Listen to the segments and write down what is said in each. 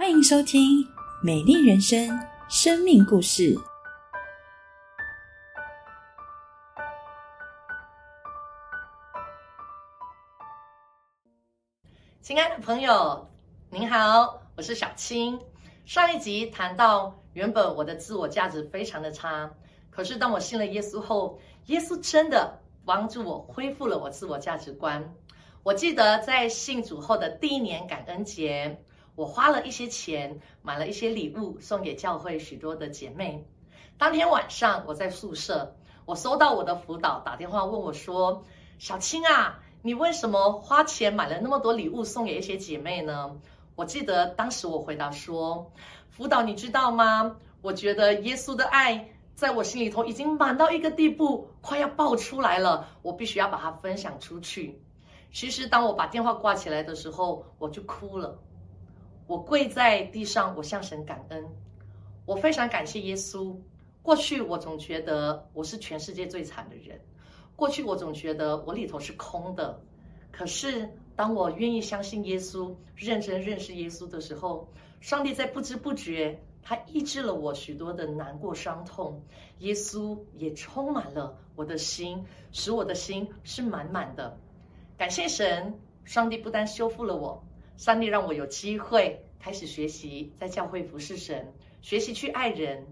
欢迎收听《美丽人生》生命故事。亲爱的朋友，您好，我是小青。上一集谈到，原本我的自我价值非常的差，可是当我信了耶稣后，耶稣真的帮助我恢复了我自我价值观。我记得在信主后的第一年感恩节。我花了一些钱，买了一些礼物送给教会许多的姐妹。当天晚上，我在宿舍，我收到我的辅导打电话问我说：“小青啊，你为什么花钱买了那么多礼物送给一些姐妹呢？”我记得当时我回答说：“辅导，你知道吗？我觉得耶稣的爱在我心里头已经满到一个地步，快要爆出来了，我必须要把它分享出去。”其实，当我把电话挂起来的时候，我就哭了。我跪在地上，我向神感恩，我非常感谢耶稣。过去我总觉得我是全世界最惨的人，过去我总觉得我里头是空的。可是当我愿意相信耶稣，认真认识耶稣的时候，上帝在不知不觉，他医治了我许多的难过伤痛。耶稣也充满了我的心，使我的心是满满的。感谢神，上帝不但修复了我。上帝让我有机会开始学习在教会服侍神，学习去爱人。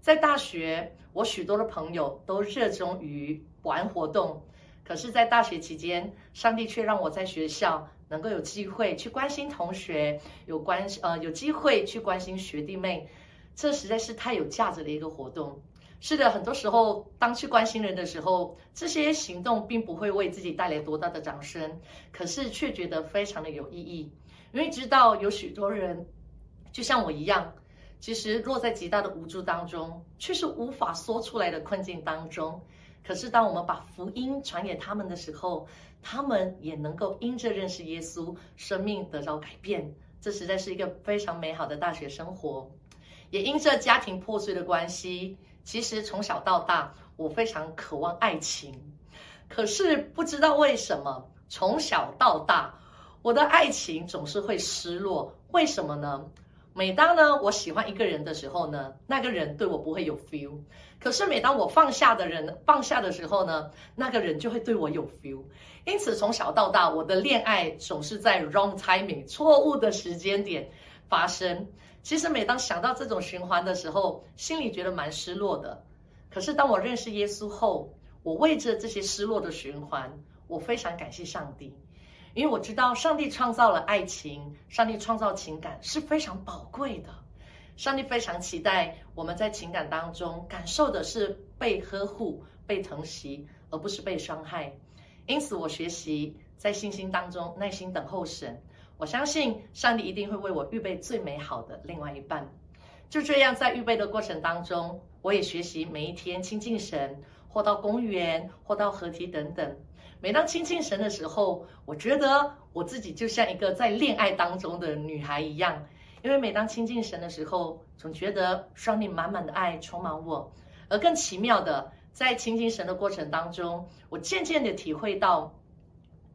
在大学，我许多的朋友都热衷于玩活动，可是，在大学期间，上帝却让我在学校能够有机会去关心同学，有关呃有机会去关心学弟妹，这实在是太有价值的一个活动。是的，很多时候当去关心人的时候，这些行动并不会为自己带来多大的掌声，可是却觉得非常的有意义。因为知道有许多人，就像我一样，其实落在极大的无助当中，却是无法说出来的困境当中。可是当我们把福音传给他们的时候，他们也能够因着认识耶稣，生命得到改变。这实在是一个非常美好的大学生活。也因着家庭破碎的关系，其实从小到大，我非常渴望爱情。可是不知道为什么，从小到大。我的爱情总是会失落，为什么呢？每当呢我喜欢一个人的时候呢，那个人对我不会有 feel。可是每当我放下的人放下的时候呢，那个人就会对我有 feel。因此从小到大，我的恋爱总是在 wrong timing 错误的时间点发生。其实每当想到这种循环的时候，心里觉得蛮失落的。可是当我认识耶稣后，我为着这些失落的循环，我非常感谢上帝。因为我知道上帝创造了爱情，上帝创造情感是非常宝贵的。上帝非常期待我们在情感当中感受的是被呵护、被疼惜，而不是被伤害。因此，我学习在信心当中耐心等候神。我相信上帝一定会为我预备最美好的另外一半。就这样，在预备的过程当中，我也学习每一天亲近神，或到公园，或到河堤等等。每当亲近神的时候，我觉得我自己就像一个在恋爱当中的女孩一样，因为每当亲近神的时候，总觉得上帝满满的爱充满我。而更奇妙的，在亲近神的过程当中，我渐渐的体会到，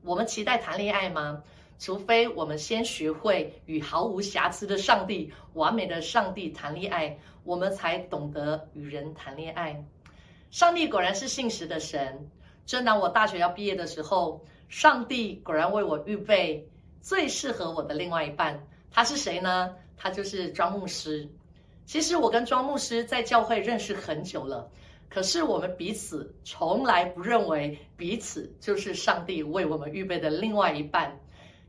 我们期待谈恋爱吗？除非我们先学会与毫无瑕疵的上帝、完美的上帝谈恋爱，我们才懂得与人谈恋爱。上帝果然是信实的神。正当我大学要毕业的时候，上帝果然为我预备最适合我的另外一半。他是谁呢？他就是庄牧师。其实我跟庄牧师在教会认识很久了，可是我们彼此从来不认为彼此就是上帝为我们预备的另外一半。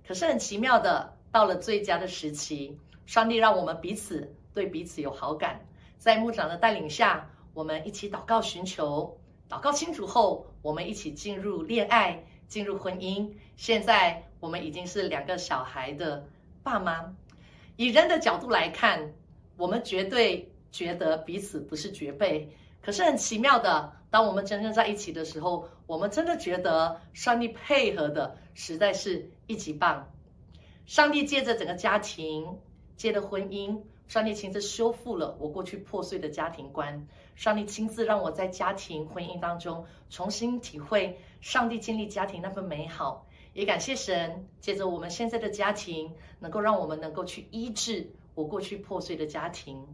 可是很奇妙的，到了最佳的时期，上帝让我们彼此对彼此有好感。在牧长的带领下，我们一起祷告寻求。祷告清楚后，我们一起进入恋爱，进入婚姻。现在我们已经是两个小孩的爸妈。以人的角度来看，我们绝对觉得彼此不是绝配。可是很奇妙的，当我们真正在一起的时候，我们真的觉得上帝配合的实在是一级棒。上帝借着整个家庭，借着婚姻。上帝亲自修复了我过去破碎的家庭观，上帝亲自让我在家庭婚姻当中重新体会上帝建立家庭那份美好，也感谢神，借着我们现在的家庭，能够让我们能够去医治我过去破碎的家庭。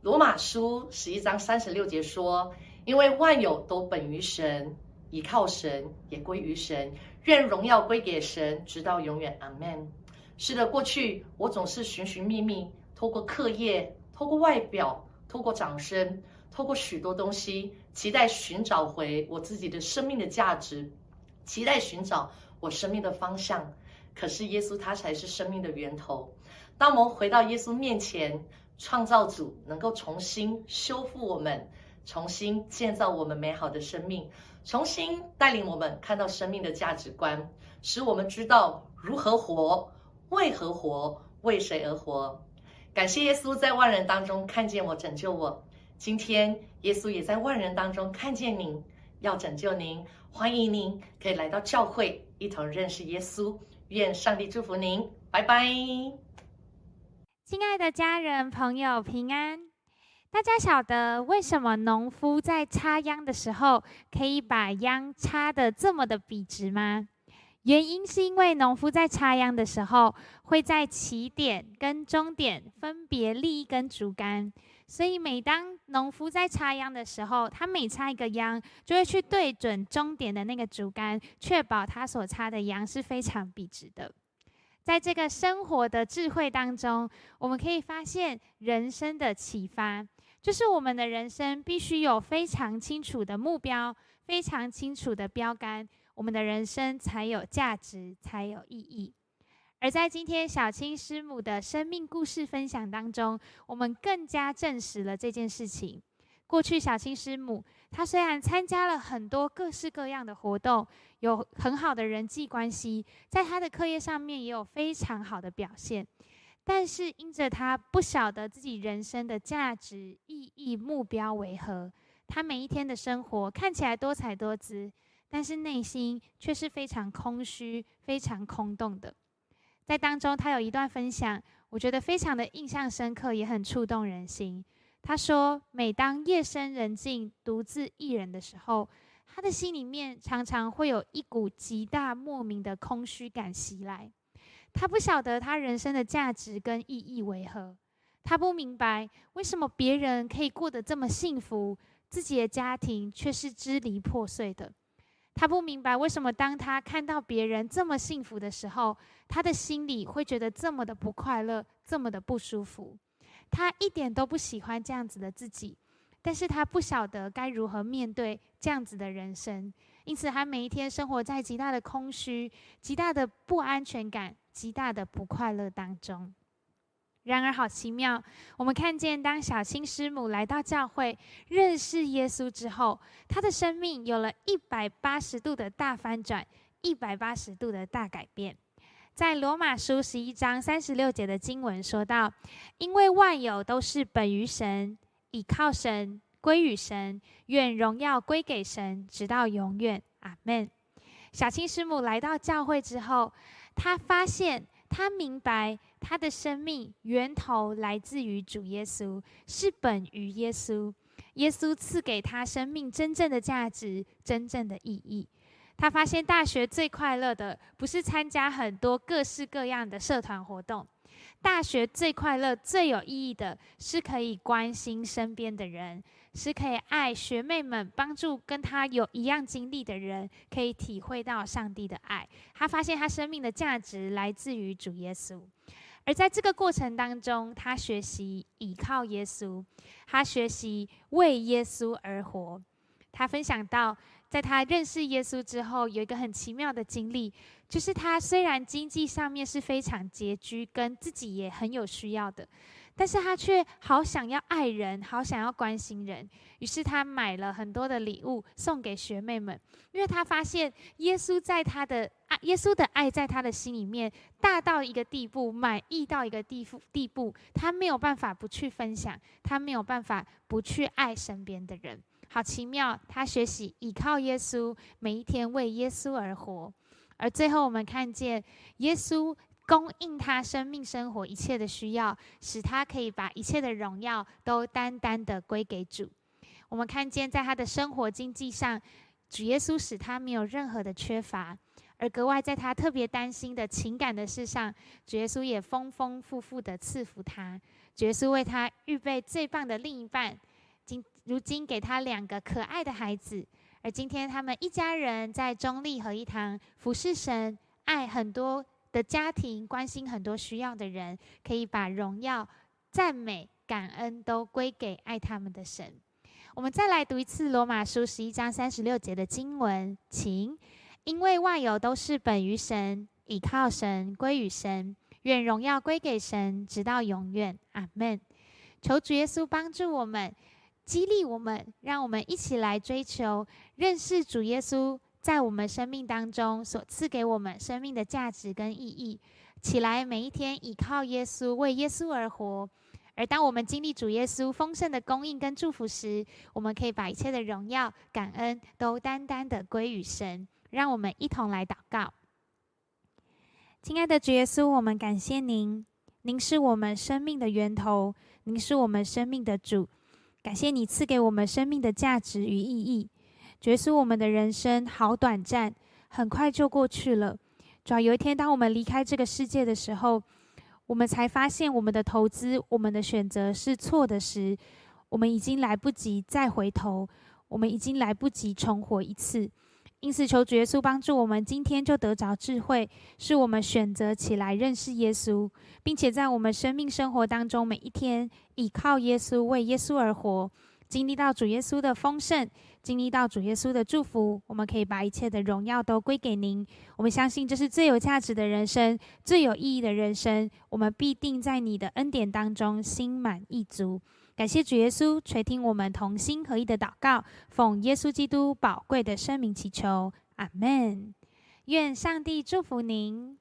罗马书十一章三十六节说：“因为万有都本于神，倚靠神也归于神，愿荣耀归给神，直到永远。”阿门。是的，过去我总是寻寻觅觅，透过课业，透过外表，透过掌声，透过许多东西，期待寻找回我自己的生命的价值，期待寻找我生命的方向。可是耶稣他才是生命的源头。当我们回到耶稣面前。创造主能够重新修复我们，重新建造我们美好的生命，重新带领我们看到生命的价值观，使我们知道如何活，为何活，为谁而活。感谢耶稣在万人当中看见我，拯救我。今天耶稣也在万人当中看见您，要拯救您。欢迎您可以来到教会，一同认识耶稣。愿上帝祝福您，拜拜。亲爱的家人朋友平安，大家晓得为什么农夫在插秧的时候可以把秧插的这么的笔直吗？原因是因为农夫在插秧的时候会在起点跟终点分别立一根竹竿，所以每当农夫在插秧的时候，他每插一个秧就会去对准终点的那个竹竿，确保他所插的秧是非常笔直的。在这个生活的智慧当中，我们可以发现人生的启发，就是我们的人生必须有非常清楚的目标，非常清楚的标杆，我们的人生才有价值，才有意义。而在今天小青师母的生命故事分享当中，我们更加证实了这件事情。过去小青师母，他虽然参加了很多各式各样的活动。有很好的人际关系，在他的课业上面也有非常好的表现，但是因着他不晓得自己人生的价值、意义、目标为何，他每一天的生活看起来多彩多姿，但是内心却是非常空虚、非常空洞的。在当中，他有一段分享，我觉得非常的印象深刻，也很触动人心。他说：“每当夜深人静、独自一人的时候。”他的心里面常常会有一股极大莫名的空虚感袭来，他不晓得他人生的价值跟意义为何，他不明白为什么别人可以过得这么幸福，自己的家庭却是支离破碎的，他不明白为什么当他看到别人这么幸福的时候，他的心里会觉得这么的不快乐，这么的不舒服，他一点都不喜欢这样子的自己。但是他不晓得该如何面对这样子的人生，因此他每一天生活在极大的空虚、极大的不安全感、极大的不快乐当中。然而，好奇妙，我们看见当小青师母来到教会认识耶稣之后，他的生命有了一百八十度的大翻转，一百八十度的大改变。在罗马书十一章三十六节的经文说到：“因为万有都是本于神。”倚靠神，归于神，愿荣耀归给神，直到永远。阿门。小青师母来到教会之后，她发现，她明白，她的生命源头来自于主耶稣，是本于耶稣。耶稣赐给她生命真正的价值，真正的意义。他发现，大学最快乐的，不是参加很多各式各样的社团活动。大学最快乐、最有意义的是可以关心身边的人，是可以爱学妹们，帮助跟他有一样经历的人，可以体会到上帝的爱。他发现他生命的价值来自于主耶稣，而在这个过程当中，他学习倚靠耶稣，他学习为耶稣而活。他分享到。在他认识耶稣之后，有一个很奇妙的经历，就是他虽然经济上面是非常拮据，跟自己也很有需要的，但是他却好想要爱人，好想要关心人，于是他买了很多的礼物送给学妹们，因为他发现耶稣在他的爱，耶稣的爱在他的心里面大到一个地步，满意到一个地步地步，他没有办法不去分享，他没有办法不去爱身边的人。好奇妙，他学习倚靠耶稣，每一天为耶稣而活，而最后我们看见耶稣供应他生命生活一切的需要，使他可以把一切的荣耀都单单的归给主。我们看见在他的生活经济上，主耶稣使他没有任何的缺乏，而格外在他特别担心的情感的事上，主耶稣也丰丰富富的赐福他。主耶稣为他预备最棒的另一半，如今给他两个可爱的孩子。而今天他们一家人在中立合一堂服侍神，爱很多的家庭，关心很多需要的人，可以把荣耀、赞美、感恩都归给爱他们的神。我们再来读一次罗马书十一章三十六节的经文，请。因为万有都是本于神，倚靠神，归于神，愿荣耀归给神，直到永远。阿门。求主耶稣帮助我们，激励我们，让我们一起来追求认识主耶稣在我们生命当中所赐给我们生命的价值跟意义。起来，每一天倚靠耶稣，为耶稣而活。而当我们经历主耶稣丰盛的供应跟祝福时，我们可以把一切的荣耀、感恩都单单的归于神。让我们一同来祷告，亲爱的主耶稣，我们感谢您，您是我们生命的源头，您是我们生命的主。感谢你赐给我们生命的价值与意义。觉知，我们的人生好短暂，很快就过去了。主要有一天，当我们离开这个世界的时候，我们才发现我们的投资、我们的选择是错的时，我们已经来不及再回头，我们已经来不及重活一次。因此，求主耶稣帮助我们，今天就得着智慧，是我们选择起来认识耶稣，并且在我们生命生活当中，每一天倚靠耶稣，为耶稣而活，经历到主耶稣的丰盛，经历到主耶稣的祝福，我们可以把一切的荣耀都归给您。我们相信这是最有价值的人生，最有意义的人生。我们必定在你的恩典当中心满意足。感谢主耶稣垂听我们同心合一的祷告，奉耶稣基督宝贵的生命祈求，阿门。愿上帝祝福您。